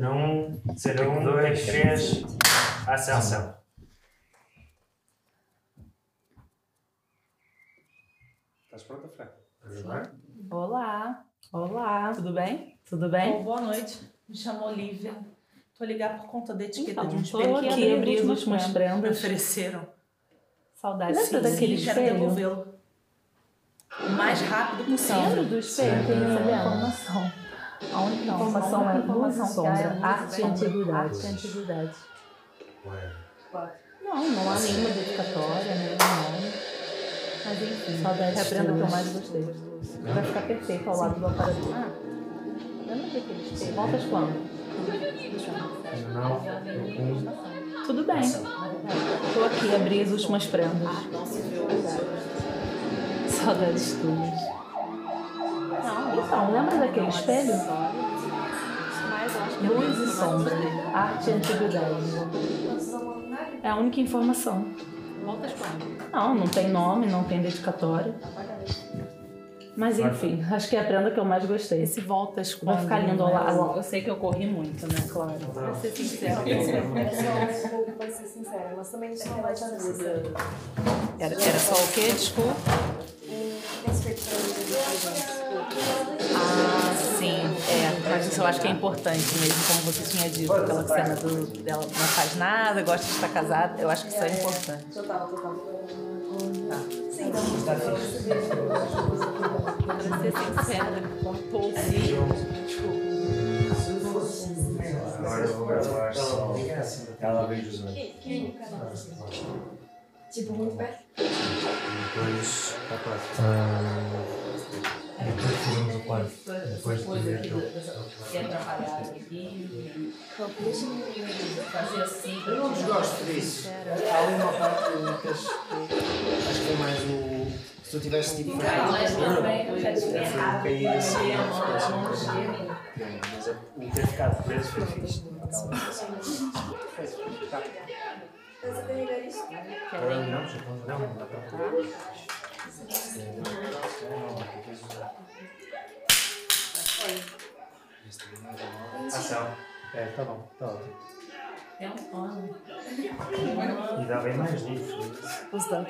Um, zero, um, dois, três, ação. Estás pronta, Fran? Olá, olá, tudo bem? Tudo bem? Bom, boa noite. Me chamo Olivia. Tô ligando por conta da etiqueta Então, de um espelho aqui que abri as me últimas prendas. ofereceram. Saudade. Sim, Lembra daquele sim, quero espelho? devolvê-lo. O mais rápido Lembra possível. do espelho? Tem uma informação. A única informação é luz e sombra, arte e antiguidade. Arte e antiguidade. Não, não há nenhuma dedicatória, nenhum nome. Mas enfim, saudade é a prenda que eu mais gostei. Vai ficar perfeito ao lado do aparador. Ah, lembra daquele espelho? Voltas quando? Não, Tudo bem. Tô aqui, abri as últimas prendas. Saudades tuas. Não, então, lembra daquele espelho? Luz e sombra, arte e antiguidade. É a única informação. Não, não tem nome, não tem dedicatória. Mas enfim, acho que é a prenda que eu mais gostei. Esse voltas quando? Vai ficar lindo ao né? lado. Eu sei que eu corri muito, né? Claro. Pra ser sincera. Vai ser sincera, mas também isso não vai te ajudar. Era, era só o quê? Desculpa. Ah. É, mas isso eu acho que é importante mesmo, como você tinha dito, aquela cena do, dela não faz nada, gosta de estar casada. Eu acho que isso é importante. Total, total. Sim, Pra ser sincera, com pouco. Ela veio usando. Tipo, muito perto. Depois, tá quase. Depois fizemos o quarto. Depois de ver aquilo. que atrapalhar aqui, fazer assim. Eu não desgosto disso. Há ali uma parte que acho acho que é mais o. Se tu tivesse tipo. Mas tudo bem, eu já tive errado. cair assim, assim um Não. Mas é- o ter ficado preso foi fixe. Tá. Você carregar isso? Não, já vamos Ação. Ah, é, tá bom, tá ótimo. É um pano. E dá bem mais livros. Né? Os dá.